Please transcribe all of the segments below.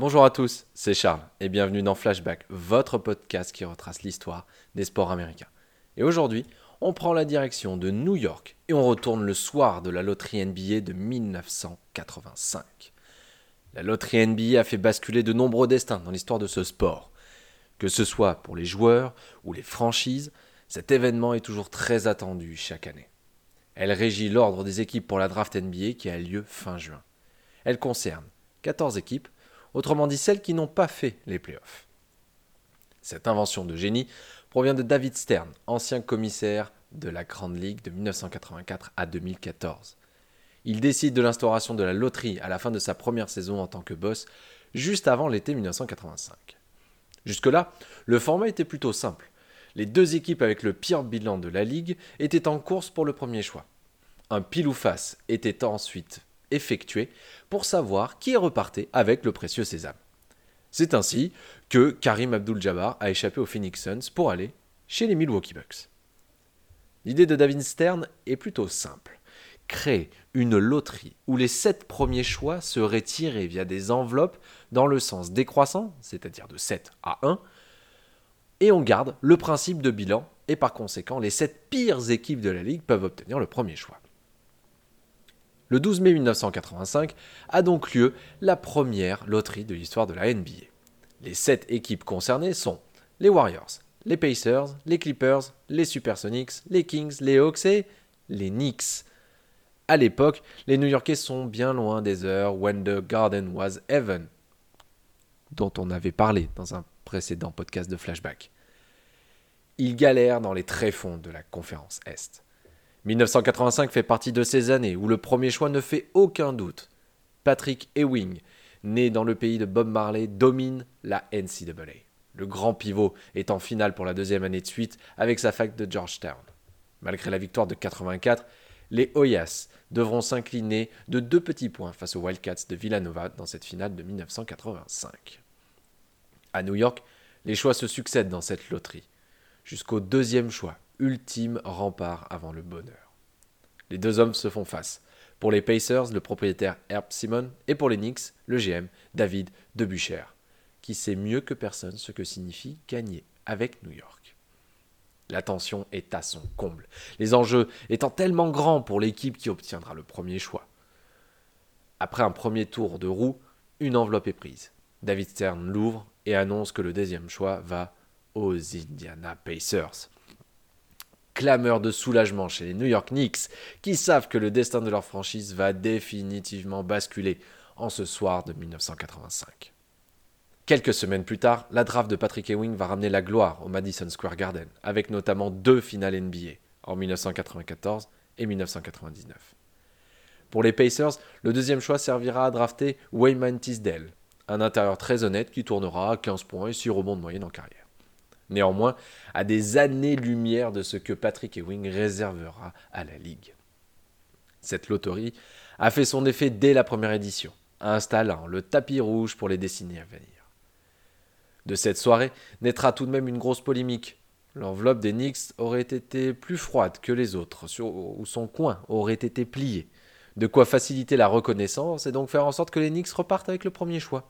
Bonjour à tous, c'est Charles et bienvenue dans Flashback, votre podcast qui retrace l'histoire des sports américains. Et aujourd'hui, on prend la direction de New York et on retourne le soir de la loterie NBA de 1985. La loterie NBA a fait basculer de nombreux destins dans l'histoire de ce sport. Que ce soit pour les joueurs ou les franchises, cet événement est toujours très attendu chaque année. Elle régit l'ordre des équipes pour la draft NBA qui a lieu fin juin. Elle concerne 14 équipes, autrement dit celles qui n'ont pas fait les playoffs. Cette invention de génie provient de David Stern, ancien commissaire de la Grande Ligue de 1984 à 2014. Il décide de l'instauration de la loterie à la fin de sa première saison en tant que boss, juste avant l'été 1985. Jusque-là, le format était plutôt simple. Les deux équipes avec le pire bilan de la ligue étaient en course pour le premier choix. Un pile ou face était ensuite effectué pour savoir qui repartait avec le précieux sésame. C'est ainsi que Karim Abdul-Jabbar a échappé aux Phoenix Suns pour aller chez les Milwaukee Bucks. L'idée de David Stern est plutôt simple. Créer une loterie où les sept premiers choix seraient tirés via des enveloppes dans le sens décroissant, c'est-à-dire de 7 à 1, et on garde le principe de bilan, et par conséquent, les sept pires équipes de la ligue peuvent obtenir le premier choix. Le 12 mai 1985 a donc lieu la première loterie de l'histoire de la NBA. Les sept équipes concernées sont les Warriors, les Pacers, les Clippers, les Supersonics, les Kings, les Hawks et les Knicks. À l'époque, les New-Yorkais sont bien loin des heures when the garden was heaven, dont on avait parlé dans un précédent podcast de Flashback. Ils galèrent dans les tréfonds de la conférence Est. 1985 fait partie de ces années où le premier choix ne fait aucun doute. Patrick Ewing, né dans le pays de Bob Marley, domine la NCAA. Le grand pivot est en finale pour la deuxième année de suite avec sa fac de Georgetown. Malgré la victoire de 84, les Hoyas devront s'incliner de deux petits points face aux Wildcats de Villanova dans cette finale de 1985. À New York, les choix se succèdent dans cette loterie, jusqu'au deuxième choix, ultime rempart avant le bonheur. Les deux hommes se font face. Pour les Pacers, le propriétaire Herb Simon, et pour les Knicks, le GM David Debucher, qui sait mieux que personne ce que signifie gagner avec New York. La tension est à son comble, les enjeux étant tellement grands pour l'équipe qui obtiendra le premier choix. Après un premier tour de roue, une enveloppe est prise. David Stern l'ouvre et annonce que le deuxième choix va aux Indiana Pacers clameur de soulagement chez les New York Knicks, qui savent que le destin de leur franchise va définitivement basculer en ce soir de 1985. Quelques semaines plus tard, la draft de Patrick Ewing va ramener la gloire au Madison Square Garden, avec notamment deux finales NBA, en 1994 et 1999. Pour les Pacers, le deuxième choix servira à drafter Wayman Tisdale, un intérieur très honnête qui tournera à 15 points et 6 rebonds de moyenne en carrière néanmoins à des années-lumière de ce que Patrick Ewing réservera à la Ligue. Cette loterie a fait son effet dès la première édition, installant le tapis rouge pour les décennies à venir. De cette soirée naîtra tout de même une grosse polémique. L'enveloppe des Knicks aurait été plus froide que les autres, ou son coin aurait été plié. De quoi faciliter la reconnaissance et donc faire en sorte que les Knicks repartent avec le premier choix.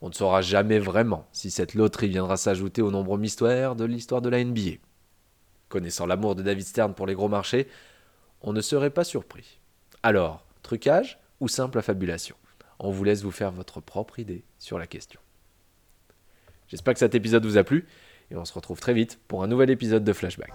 On ne saura jamais vraiment si cette loterie viendra s'ajouter aux nombreux mystères de l'histoire de la NBA. Connaissant l'amour de David Stern pour les gros marchés, on ne serait pas surpris. Alors, trucage ou simple affabulation? On vous laisse vous faire votre propre idée sur la question. J'espère que cet épisode vous a plu et on se retrouve très vite pour un nouvel épisode de Flashback.